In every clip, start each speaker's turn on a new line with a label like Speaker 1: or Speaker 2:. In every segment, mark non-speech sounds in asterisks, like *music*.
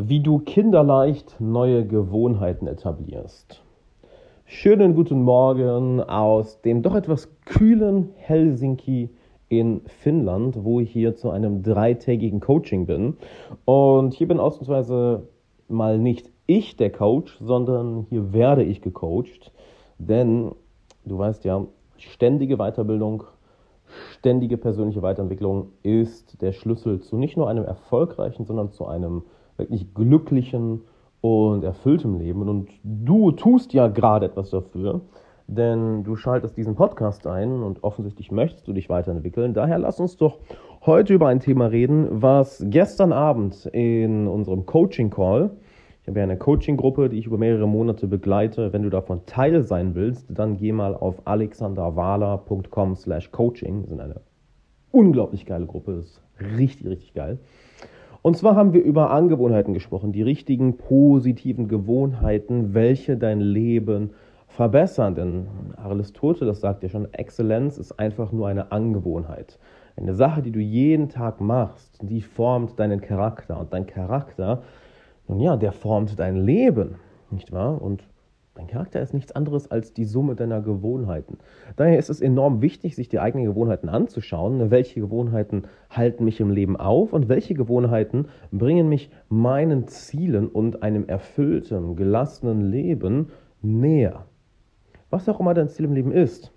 Speaker 1: wie du kinderleicht neue Gewohnheiten etablierst. Schönen guten Morgen aus dem doch etwas kühlen Helsinki in Finnland, wo ich hier zu einem dreitägigen Coaching bin. Und hier bin ausnahmsweise mal nicht ich der Coach, sondern hier werde ich gecoacht. Denn du weißt ja, ständige Weiterbildung, ständige persönliche Weiterentwicklung ist der Schlüssel zu nicht nur einem erfolgreichen, sondern zu einem wirklich glücklichen und erfülltem Leben. Und du tust ja gerade etwas dafür, denn du schaltest diesen Podcast ein und offensichtlich möchtest du dich weiterentwickeln. Daher lass uns doch heute über ein Thema reden, was gestern Abend in unserem Coaching Call ich habe ja eine Coaching-Gruppe, die ich über mehrere Monate begleite. Wenn du davon Teil sein willst, dann geh mal auf alexanderwala.com slash coaching. Das ist eine unglaublich geile Gruppe, das ist richtig, richtig geil. Und zwar haben wir über Angewohnheiten gesprochen, die richtigen positiven Gewohnheiten, welche dein Leben verbessern. Denn Aristoteles sagt ja schon, Exzellenz ist einfach nur eine Angewohnheit. Eine Sache, die du jeden Tag machst, die formt deinen Charakter. Und dein Charakter nun ja, der formt dein Leben, nicht wahr? Und dein Charakter ist nichts anderes als die Summe deiner Gewohnheiten. Daher ist es enorm wichtig, sich die eigenen Gewohnheiten anzuschauen. Welche Gewohnheiten halten mich im Leben auf und welche Gewohnheiten bringen mich meinen Zielen und einem erfüllten, gelassenen Leben näher. Was auch immer dein Ziel im Leben ist,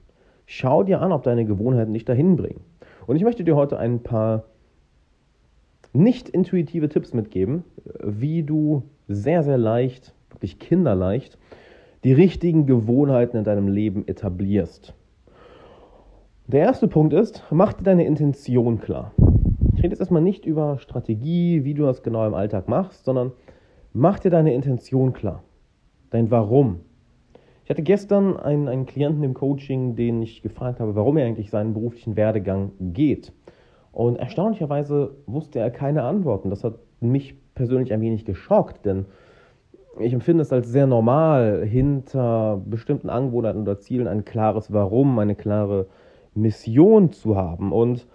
Speaker 1: schau dir an, ob deine Gewohnheiten dich dahin bringen. Und ich möchte dir heute ein paar nicht intuitive Tipps mitgeben, wie du sehr, sehr leicht, wirklich kinderleicht, die richtigen Gewohnheiten in deinem Leben etablierst. Der erste Punkt ist, mach dir deine Intention klar. Ich rede jetzt erstmal nicht über Strategie, wie du das genau im Alltag machst, sondern mach dir deine Intention klar. Dein Warum. Ich hatte gestern einen, einen Klienten im Coaching, den ich gefragt habe, warum er eigentlich seinen beruflichen Werdegang geht. Und erstaunlicherweise wusste er keine Antworten. Das hat mich persönlich ein wenig geschockt, denn ich empfinde es als sehr normal, hinter bestimmten Angewohnheiten oder Zielen ein klares Warum, eine klare Mission zu haben. Und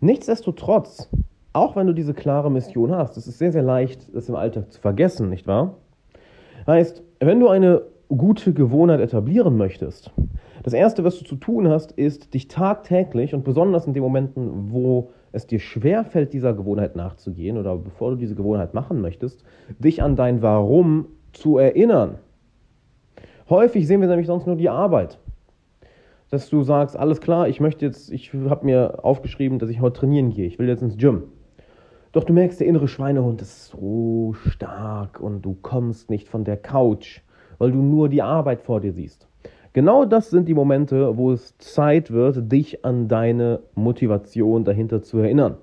Speaker 1: nichtsdestotrotz, auch wenn du diese klare Mission hast, es ist sehr, sehr leicht, das im Alltag zu vergessen, nicht wahr? Heißt, wenn du eine gute Gewohnheit etablieren möchtest, das Erste, was du zu tun hast, ist, dich tagtäglich und besonders in den Momenten, wo es dir schwerfällt, dieser Gewohnheit nachzugehen oder bevor du diese Gewohnheit machen möchtest, dich an dein Warum zu erinnern. Häufig sehen wir nämlich sonst nur die Arbeit. Dass du sagst, alles klar, ich möchte jetzt, ich habe mir aufgeschrieben, dass ich heute trainieren gehe, ich will jetzt ins Gym. Doch du merkst, der innere Schweinehund ist so stark und du kommst nicht von der Couch, weil du nur die Arbeit vor dir siehst. Genau das sind die Momente, wo es Zeit wird, dich an deine Motivation dahinter zu erinnern.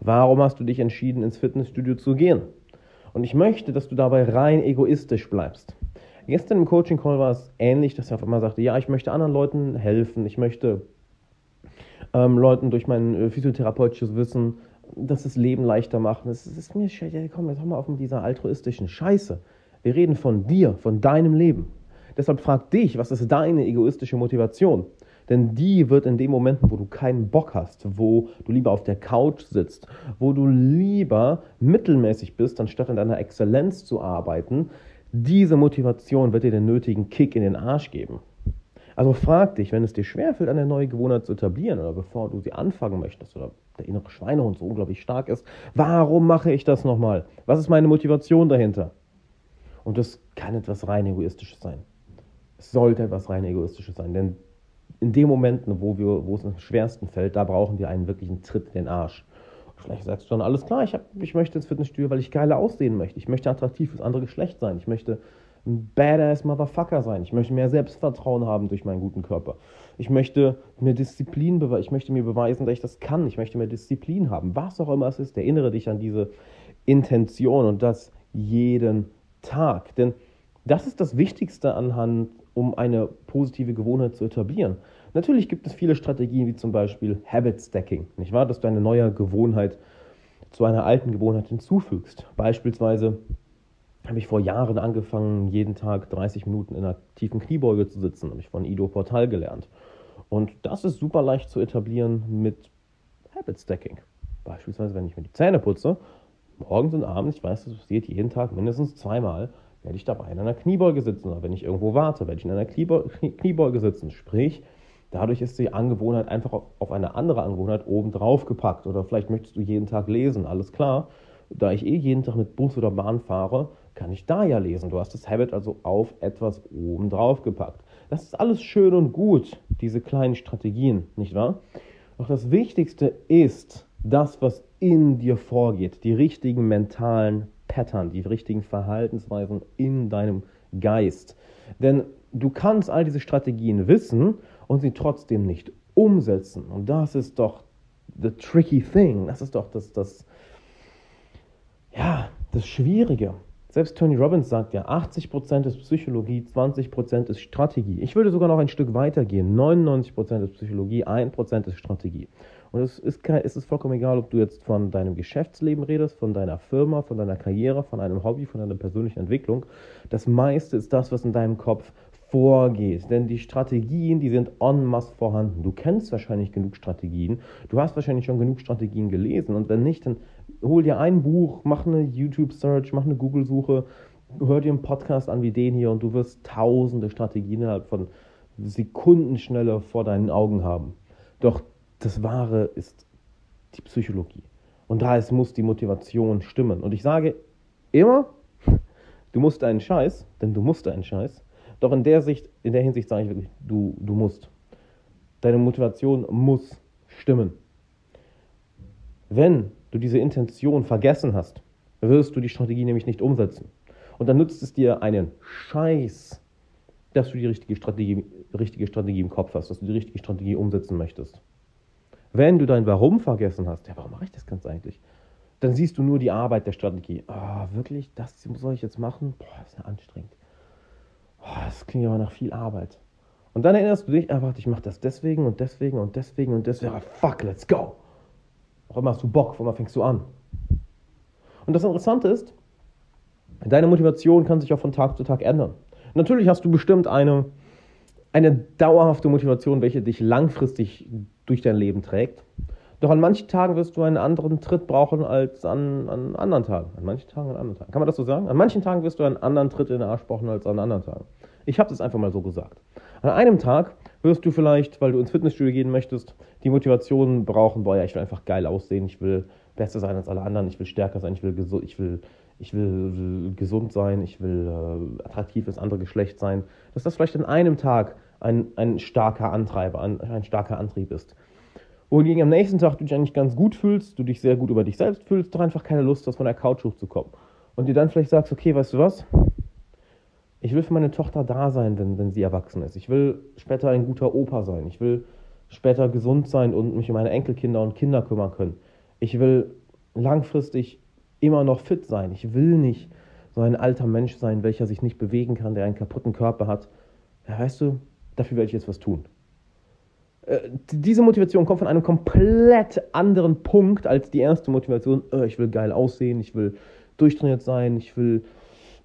Speaker 1: Warum hast du dich entschieden, ins Fitnessstudio zu gehen? Und ich möchte, dass du dabei rein egoistisch bleibst. Gestern im Coaching Call war es ähnlich, dass er auf einmal sagte, ja, ich möchte anderen Leuten helfen, ich möchte ähm, Leuten durch mein äh, physiotherapeutisches Wissen das Leben leichter machen. Es ist mir, komm, jetzt hör mal auf mit dieser altruistischen Scheiße. Wir reden von dir, von deinem Leben. Deshalb frag dich, was ist deine egoistische Motivation? Denn die wird in den Momenten, wo du keinen Bock hast, wo du lieber auf der Couch sitzt, wo du lieber mittelmäßig bist, anstatt an deiner Exzellenz zu arbeiten, diese Motivation wird dir den nötigen Kick in den Arsch geben. Also frag dich, wenn es dir schwerfällt, eine neue Gewohnheit zu etablieren oder bevor du sie anfangen möchtest oder der innere Schweinehund so unglaublich stark ist, warum mache ich das nochmal? Was ist meine Motivation dahinter? Und das kann etwas rein egoistisches sein. Sollte etwas rein egoistisches sein, denn in den Momenten, wo, wir, wo es am schwersten fällt, da brauchen wir einen wirklichen Tritt in den Arsch. Vielleicht sagst du dann, alles klar, ich, hab, ich möchte ins Fitnessstudio, weil ich geiler aussehen möchte. Ich möchte attraktiv fürs andere Geschlecht sein. Ich möchte ein badass Motherfucker sein. Ich möchte mehr Selbstvertrauen haben durch meinen guten Körper. Ich möchte mir Disziplin beweisen. Ich möchte mir beweisen, dass ich das kann. Ich möchte mehr Disziplin haben. Was auch immer es ist, erinnere dich an diese Intention und das jeden Tag. Denn das ist das Wichtigste anhand um eine positive Gewohnheit zu etablieren. Natürlich gibt es viele Strategien, wie zum Beispiel Habit Stacking, nicht wahr? Dass du eine neue Gewohnheit zu einer alten Gewohnheit hinzufügst. Beispielsweise habe ich vor Jahren angefangen, jeden Tag 30 Minuten in einer tiefen Kniebeuge zu sitzen, habe ich von Ido Portal gelernt. Und das ist super leicht zu etablieren mit Habit Stacking. Beispielsweise, wenn ich mir die Zähne putze, morgens und abends, ich weiß, das passiert jeden Tag mindestens zweimal, werde ich dabei in einer Kniebeuge sitzen oder wenn ich irgendwo warte, werde ich in einer Kniebeuge sitzen. Sprich, dadurch ist die Angewohnheit einfach auf eine andere Angewohnheit oben drauf gepackt. Oder vielleicht möchtest du jeden Tag lesen, alles klar. Da ich eh jeden Tag mit Bus oder Bahn fahre, kann ich da ja lesen. Du hast das Habit also auf etwas oben drauf gepackt. Das ist alles schön und gut, diese kleinen Strategien, nicht wahr? Doch das Wichtigste ist das, was in dir vorgeht, die richtigen mentalen Pattern, die richtigen Verhaltensweisen in deinem Geist. Denn du kannst all diese Strategien wissen und sie trotzdem nicht umsetzen. Und das ist doch the tricky thing. Das ist doch das, das, ja, das Schwierige. Selbst Tony Robbins sagt ja, 80% ist Psychologie, 20% ist Strategie. Ich würde sogar noch ein Stück weiter gehen. 99% ist Psychologie, 1% ist Strategie. Und es ist, kein, es ist vollkommen egal, ob du jetzt von deinem Geschäftsleben redest, von deiner Firma, von deiner Karriere, von einem Hobby, von deiner persönlichen Entwicklung. Das meiste ist das, was in deinem Kopf vorgeht. Denn die Strategien, die sind en masse vorhanden. Du kennst wahrscheinlich genug Strategien. Du hast wahrscheinlich schon genug Strategien gelesen. Und wenn nicht, dann hol dir ein Buch, mach eine YouTube-Search, mach eine Google-Suche, hör dir einen Podcast an wie den hier und du wirst tausende Strategien innerhalb von Sekundenschnelle vor deinen Augen haben. Doch das Wahre ist die Psychologie. Und da ist, muss die Motivation stimmen. Und ich sage immer, *laughs* du musst einen Scheiß, denn du musst einen Scheiß. Doch in der, Sicht, in der Hinsicht sage ich wirklich, du, du musst. Deine Motivation muss stimmen. Wenn du diese Intention vergessen hast, wirst du die Strategie nämlich nicht umsetzen. Und dann nützt es dir einen Scheiß, dass du die richtige Strategie, richtige Strategie im Kopf hast, dass du die richtige Strategie umsetzen möchtest. Wenn du dein Warum vergessen hast, ja, warum mache ich das ganz eigentlich? Dann siehst du nur die Arbeit der Strategie. Ah, oh, wirklich, das soll ich jetzt machen? Boah, das ist ja anstrengend. Oh, das klingt aber nach viel Arbeit. Und dann erinnerst du dich, ah, warte, ich mache das deswegen und deswegen und deswegen und deswegen. Ah, fuck, let's go. Auch immer hast du Bock, wo fängst du an? Und das Interessante ist, deine Motivation kann sich auch von Tag zu Tag ändern. Natürlich hast du bestimmt eine, eine dauerhafte Motivation, welche dich langfristig durch dein Leben trägt. Doch an manchen Tagen wirst du einen anderen Tritt brauchen als an, an anderen Tagen. An manchen Tagen, an anderen Tagen. Kann man das so sagen? An manchen Tagen wirst du einen anderen Tritt in den Arsch brauchen als an anderen Tagen. Ich habe es einfach mal so gesagt. An einem Tag wirst du vielleicht, weil du ins Fitnessstudio gehen möchtest, die Motivation brauchen, boah, ja, ich will einfach geil aussehen, ich will besser sein als alle anderen, ich will stärker sein, ich will, ich will, ich will gesund sein, ich will äh, attraktiv das andere Geschlecht sein. Dass das vielleicht an einem Tag ein, ein starker Antreiber, ein, ein starker Antrieb ist. Wohingegen am nächsten Tag du dich eigentlich ganz gut fühlst, du dich sehr gut über dich selbst fühlst, doch einfach keine Lust hast, von der Couch hochzukommen. Und dir dann vielleicht sagst, okay, weißt du was? Ich will für meine Tochter da sein, wenn, wenn sie erwachsen ist. Ich will später ein guter Opa sein. Ich will später gesund sein und mich um meine Enkelkinder und Kinder kümmern können. Ich will langfristig immer noch fit sein. Ich will nicht so ein alter Mensch sein, welcher sich nicht bewegen kann, der einen kaputten Körper hat. Ja, weißt du, dafür werde ich jetzt was tun. Äh, diese Motivation kommt von einem komplett anderen Punkt als die erste Motivation. Äh, ich will geil aussehen, ich will durchtrainiert sein, ich will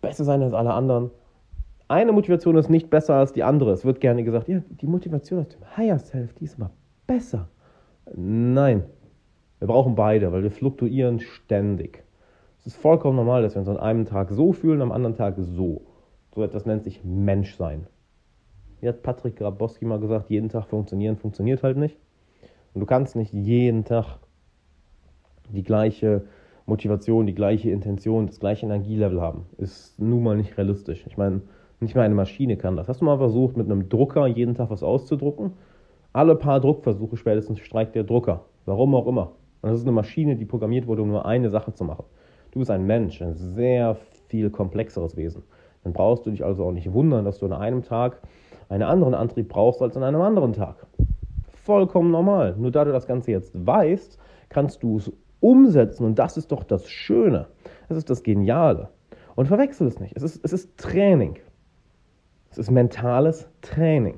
Speaker 1: besser sein als alle anderen. Eine Motivation ist nicht besser als die andere. Es wird gerne gesagt, ja, die Motivation aus dem Higher Self, die ist immer besser. Nein, wir brauchen beide, weil wir fluktuieren ständig. Es ist vollkommen normal, dass wir uns an einem Tag so fühlen, am anderen Tag so. So etwas nennt sich Menschsein. Wie hat Patrick Grabowski mal gesagt, jeden Tag funktionieren funktioniert halt nicht. Und du kannst nicht jeden Tag die gleiche Motivation, die gleiche Intention, das gleiche Energielevel haben. Ist nun mal nicht realistisch. Ich meine, nicht mal eine Maschine kann das. Hast du mal versucht, mit einem Drucker jeden Tag was auszudrucken? Alle paar Druckversuche spätestens streikt der Drucker. Warum auch immer. Und das ist eine Maschine, die programmiert wurde, um nur eine Sache zu machen. Du bist ein Mensch, ein sehr viel komplexeres Wesen. Dann brauchst du dich also auch nicht wundern, dass du an einem Tag einen anderen Antrieb brauchst als an einem anderen Tag. Vollkommen normal. Nur da du das Ganze jetzt weißt, kannst du es umsetzen und das ist doch das Schöne. Das ist das Geniale. Und verwechsel es nicht. Es ist, es ist Training. Es ist mentales Training.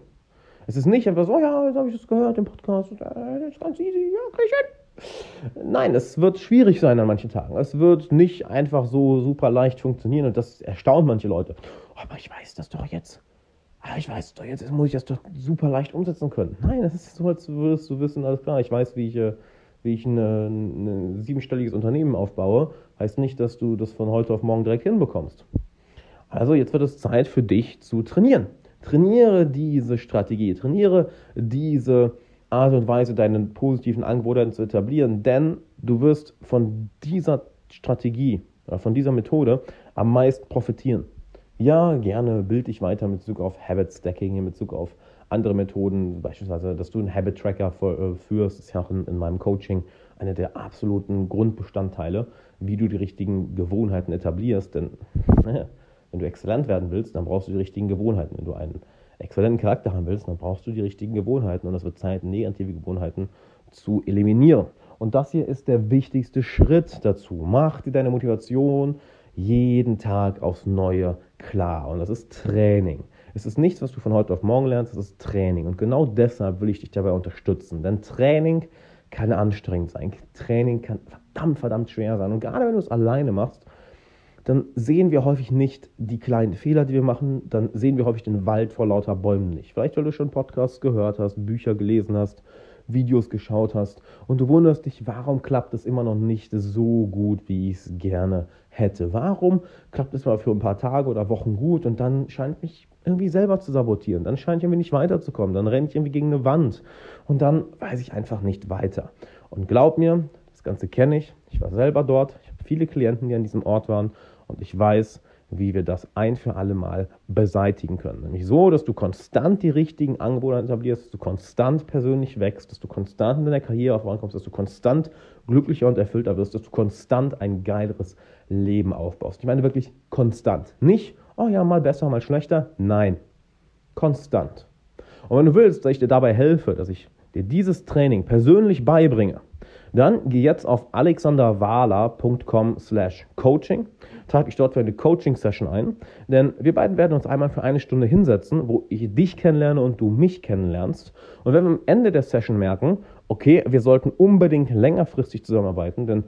Speaker 1: Es ist nicht einfach so, ja, jetzt habe ich das gehört im Podcast, das ist ganz easy, ja, krieg ich hin. Nein, es wird schwierig sein an manchen Tagen. Es wird nicht einfach so super leicht funktionieren und das erstaunt manche Leute. Aber ich weiß das doch jetzt ah, ich weiß doch, jetzt muss ich das doch super leicht umsetzen können. Nein, das ist so, als würdest du wissen, alles klar, ich weiß, wie ich, äh, wie ich ein, siebenstelliges Unternehmen aufbaue, heißt nicht, dass du das von heute auf morgen direkt hinbekommst. Also jetzt wird es Zeit für dich zu trainieren. Trainiere diese Strategie, trainiere diese Art und Weise, deine positiven Angebote zu etablieren, denn du wirst von dieser Strategie, von dieser Methode am meisten profitieren. Ja, gerne bild dich weiter mit Bezug auf Habit Stacking, in Bezug auf andere Methoden, beispielsweise, dass du einen Habit Tracker äh, führst, ist ja auch in, in meinem Coaching eine der absoluten Grundbestandteile, wie du die richtigen Gewohnheiten etablierst. Denn naja, wenn du exzellent werden willst, dann brauchst du die richtigen Gewohnheiten. Wenn du einen exzellenten Charakter haben willst, dann brauchst du die richtigen Gewohnheiten. Und es wird Zeit, negative Gewohnheiten zu eliminieren. Und das hier ist der wichtigste Schritt dazu. Mach dir deine Motivation jeden Tag aufs Neue klar. Und das ist Training. Es ist nichts, was du von heute auf morgen lernst, es ist Training. Und genau deshalb will ich dich dabei unterstützen. Denn Training kann anstrengend sein. Training kann verdammt, verdammt schwer sein. Und gerade wenn du es alleine machst, dann sehen wir häufig nicht die kleinen Fehler, die wir machen, dann sehen wir häufig den Wald vor lauter Bäumen nicht. Vielleicht, weil du schon Podcasts gehört hast, Bücher gelesen hast, Videos geschaut hast und du wunderst dich, warum klappt es immer noch nicht so gut, wie ich es gerne hätte. Warum klappt es mal für ein paar Tage oder Wochen gut und dann scheint mich irgendwie selber zu sabotieren. Dann scheint ich irgendwie nicht weiterzukommen. Dann renne ich irgendwie gegen eine Wand und dann weiß ich einfach nicht weiter. Und glaub mir, das Ganze kenne ich. Ich war selber dort. Ich habe viele Klienten, die an diesem Ort waren und ich weiß, wie wir das ein für alle Mal beseitigen können. Nämlich so, dass du konstant die richtigen Angebote etablierst, dass du konstant persönlich wächst, dass du konstant in deiner Karriere vorankommst, dass du konstant glücklicher und erfüllter wirst, dass du konstant ein geileres Leben aufbaust. Ich meine wirklich konstant. Nicht, oh ja, mal besser, mal schlechter. Nein, konstant. Und wenn du willst, dass ich dir dabei helfe, dass ich dir dieses Training persönlich beibringe, dann geh jetzt auf alexanderwala.com slash coaching, trage dich dort für eine Coaching-Session ein, denn wir beiden werden uns einmal für eine Stunde hinsetzen, wo ich dich kennenlerne und du mich kennenlernst. Und wenn wir am Ende der Session merken, okay, wir sollten unbedingt längerfristig zusammenarbeiten, denn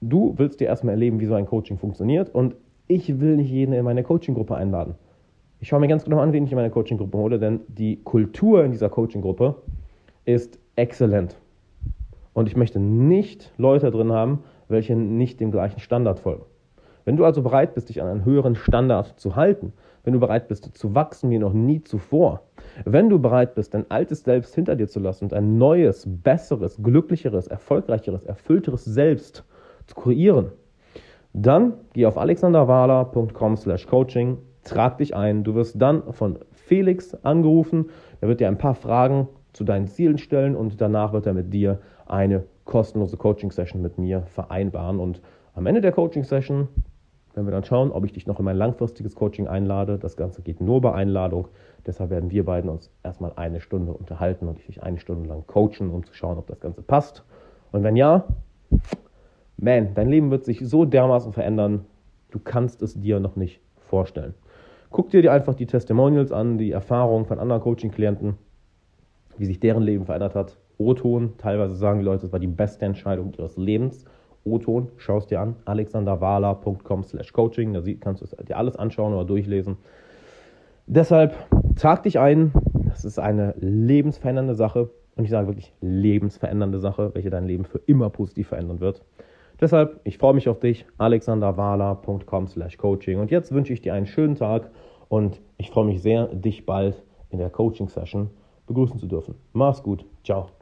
Speaker 1: du willst dir erstmal erleben, wie so ein Coaching funktioniert und ich will nicht jeden in meine Coaching-Gruppe einladen. Ich schaue mir ganz genau an, wen ich in meine Coaching-Gruppe hole, denn die Kultur in dieser Coaching-Gruppe ist exzellent. Und ich möchte nicht Leute drin haben, welche nicht dem gleichen Standard folgen. Wenn du also bereit bist, dich an einen höheren Standard zu halten, wenn du bereit bist zu wachsen wie noch nie zuvor, wenn du bereit bist, dein altes Selbst hinter dir zu lassen und ein neues, besseres, glücklicheres, erfolgreicheres, erfüllteres Selbst zu kreieren, dann geh auf alexanderwala.com slash coaching, trag dich ein. Du wirst dann von Felix angerufen. Er wird dir ein paar Fragen zu deinen Zielen stellen und danach wird er mit dir eine kostenlose Coaching-Session mit mir vereinbaren. Und am Ende der Coaching-Session werden wir dann schauen, ob ich dich noch in mein langfristiges Coaching einlade. Das Ganze geht nur bei Einladung. Deshalb werden wir beiden uns erstmal eine Stunde unterhalten und ich dich eine Stunde lang coachen, um zu schauen, ob das Ganze passt. Und wenn ja, man, dein Leben wird sich so dermaßen verändern, du kannst es dir noch nicht vorstellen. Guck dir einfach die Testimonials an, die Erfahrungen von anderen Coaching-Klienten, wie sich deren Leben verändert hat. O-Ton. Teilweise sagen die Leute, das war die beste Entscheidung ihres Lebens. O-Ton, schau es dir an, alexanderwala.com slash coaching, da kannst du dir alles anschauen oder durchlesen. Deshalb trag dich ein, das ist eine lebensverändernde Sache und ich sage wirklich lebensverändernde Sache, welche dein Leben für immer positiv verändern wird. Deshalb, ich freue mich auf dich, alexanderwala.com slash coaching und jetzt wünsche ich dir einen schönen Tag und ich freue mich sehr, dich bald in der Coaching-Session begrüßen zu dürfen. Mach's gut, ciao.